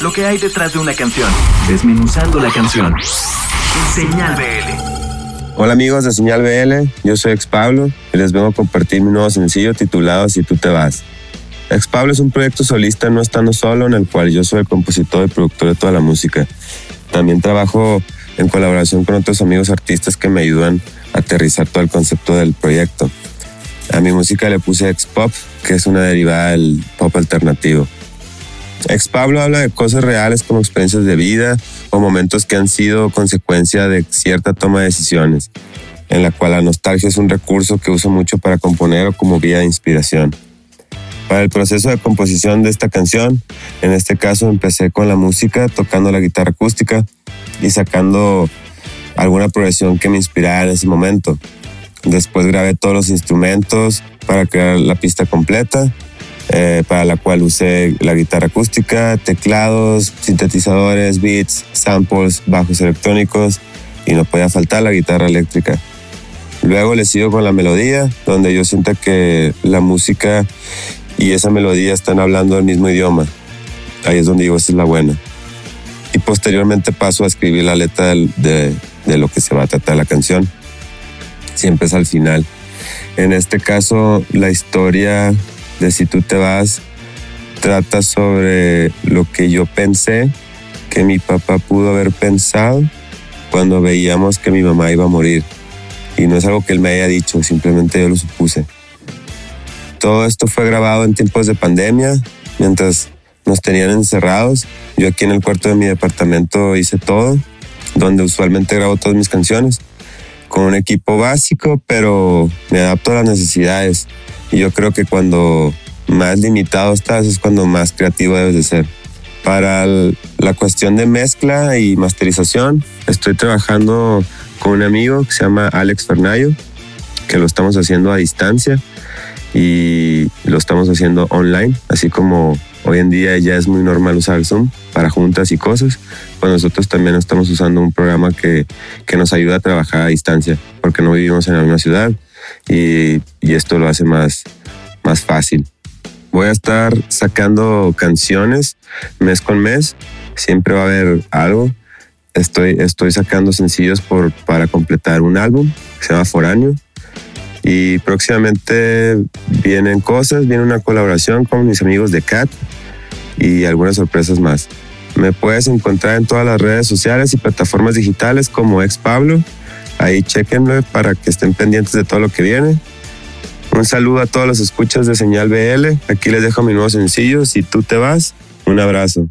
lo que hay detrás de una canción, desmenuzando la canción. Señal BL. Hola amigos de Señal BL, yo soy Ex Pablo y les vengo a compartir mi nuevo sencillo titulado Si tú te vas. Ex Pablo es un proyecto solista no estando solo en el cual yo soy el compositor y productor de toda la música. También trabajo en colaboración con otros amigos artistas que me ayudan a aterrizar todo el concepto del proyecto. A mi música le puse Ex Pop, que es una derivada del pop alternativo. Ex Pablo habla de cosas reales como experiencias de vida o momentos que han sido consecuencia de cierta toma de decisiones, en la cual la nostalgia es un recurso que uso mucho para componer o como vía de inspiración. Para el proceso de composición de esta canción, en este caso empecé con la música, tocando la guitarra acústica y sacando alguna progresión que me inspirara en ese momento. Después grabé todos los instrumentos para crear la pista completa eh, para la cual usé la guitarra acústica, teclados, sintetizadores, beats, samples, bajos electrónicos y no podía faltar la guitarra eléctrica. Luego le sigo con la melodía, donde yo siento que la música y esa melodía están hablando el mismo idioma. Ahí es donde digo, esta es la buena. Y posteriormente paso a escribir la letra de, de lo que se va a tratar la canción. Siempre es al final. En este caso, la historia de Si tú te vas trata sobre lo que yo pensé que mi papá pudo haber pensado cuando veíamos que mi mamá iba a morir. Y no es algo que él me haya dicho, simplemente yo lo supuse. Todo esto fue grabado en tiempos de pandemia, mientras nos tenían encerrados. Yo aquí en el cuarto de mi departamento hice todo, donde usualmente grabo todas mis canciones, con un equipo básico, pero me adapto a las necesidades. Y yo creo que cuando más limitado estás es cuando más creativo debes de ser. Para la cuestión de mezcla y masterización, estoy trabajando con un amigo que se llama Alex Fernayo, que lo estamos haciendo a distancia y lo estamos haciendo online, así como hoy en día ya es muy normal usar Zoom para juntas y cosas, pues nosotros también estamos usando un programa que, que nos ayuda a trabajar a distancia, porque no vivimos en la misma ciudad y, esto lo hace más, más fácil. Voy a estar sacando canciones mes con mes. Siempre va a haber algo. Estoy, estoy sacando sencillos por, para completar un álbum que se llama Foráneo. Y próximamente vienen cosas, viene una colaboración con mis amigos de Cat y algunas sorpresas más. Me puedes encontrar en todas las redes sociales y plataformas digitales como Ex Pablo. Ahí chequenlo para que estén pendientes de todo lo que viene. Un saludo a todos los escuchas de Señal BL. Aquí les dejo mi nuevo sencillo. Si tú te vas, un abrazo.